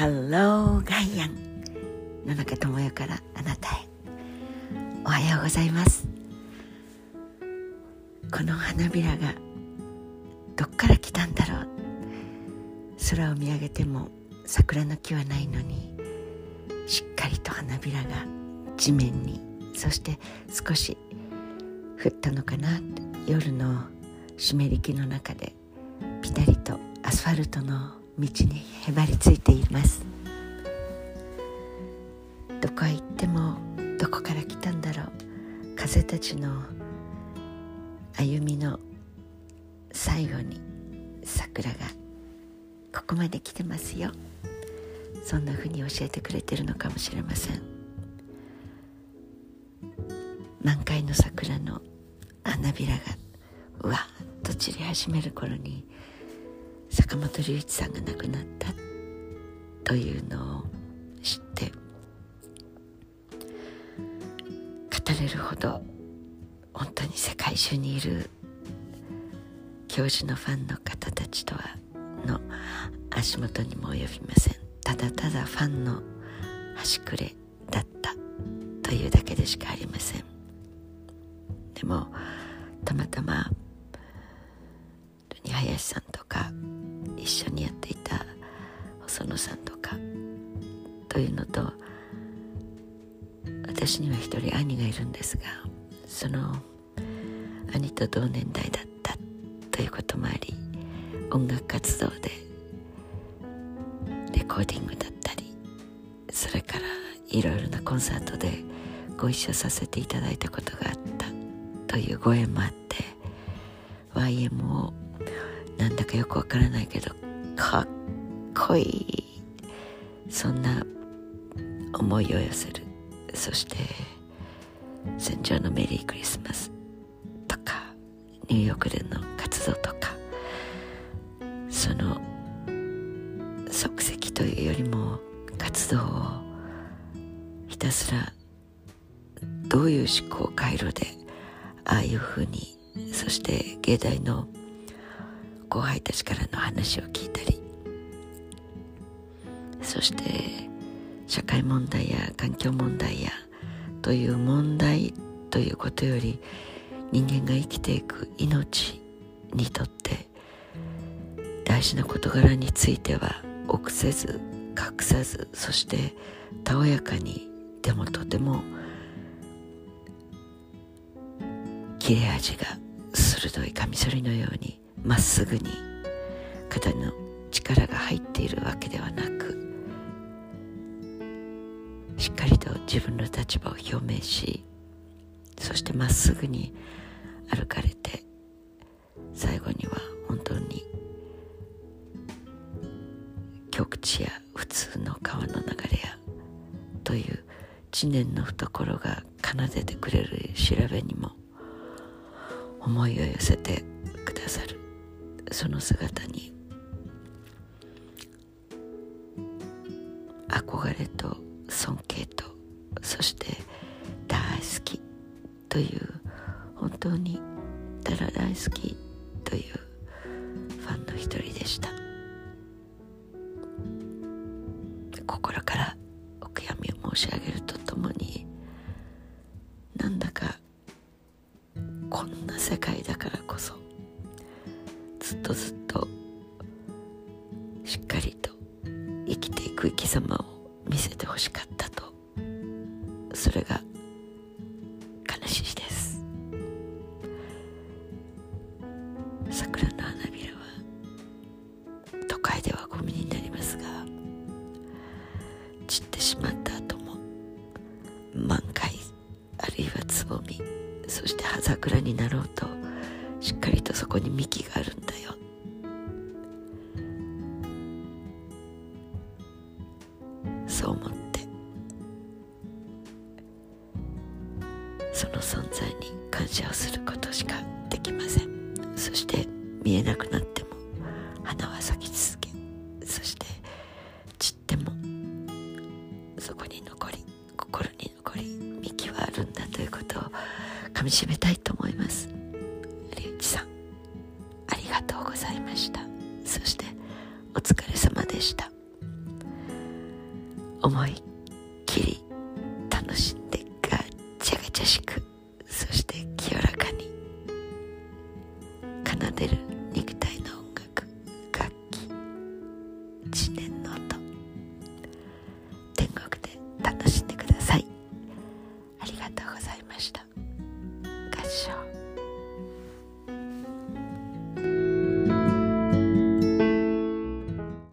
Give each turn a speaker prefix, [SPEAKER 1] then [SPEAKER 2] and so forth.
[SPEAKER 1] ハローガイアン野中智代からあなたへ。おはようございます。この花びらがどっから来たんだろう。空を見上げても桜の木はないのにしっかりと花びらが地面にそして少し降ったのかな夜の湿り気の中でピタリとアスファルトの道にへばりついています。どこへ行ってもどこから来たんだろう。風たちの歩みの最後に桜がここまで来てますよ。そんなふうに教えてくれてるのかもしれません。満開の桜の花びらがうわっと散り始める頃に坂本龍一さんが亡くなったというのを知って語れるほど本当に世界中にいる教授のファンの方たちとはの足元にも及びません。ただただファンの端くれだったというだけでしかありません。というのと私には一人兄がいるんですがその兄と同年代だったということもあり音楽活動でレコーディングだったりそれからいろいろなコンサートでご一緒させていただいたことがあったというご縁もあって YMO なんだかよくわからないけどかっこいいそんな思いを寄せる。そして「戦場のメリークリスマス」とかニューヨークでの活動とかその足跡というよりも活動をひたすらどういう思考回路でああいうふうにそして芸大の後輩たちからの話を聞いたりそして社会問題や環境問題やという問題ということより人間が生きていく命にとって大事な事柄については臆せず隠さずそしてたおやかにでもとても切れ味が鋭いカミソリのようにまっすぐに肩の力が入っているわけではなくしっかりと自分の立場を表明しそしてまっすぐに歩かれて最後には本当に極地や普通の川の流れやという知念の懐が奏でてくれる調べにも思いを寄せてくださるその姿に憧れとという本当にただ大好きというファンの一人でした。心からお悔やみを申し上げるとともになんだかこんな世界だからこそずっとずっとしっかりと生きていく生き様をしいです。桜の花びらは都会ではゴミになりますが散ってしまった後も満開あるいはつぼみそして葉桜になろうとしっかりとそこに幹があるんだよ。そう思ってその存在に感謝をすることしかできません。そして見えなくなっても花は咲き続けそして散ってもそこに残り心に残り幹はあるんだということをかみしめたいと思います。龍一さんありがとうございました。そしてお疲れ様でした。思いてる肉体の音楽楽器知念の音。天国で楽しんでください。ありがとうございました。合唱。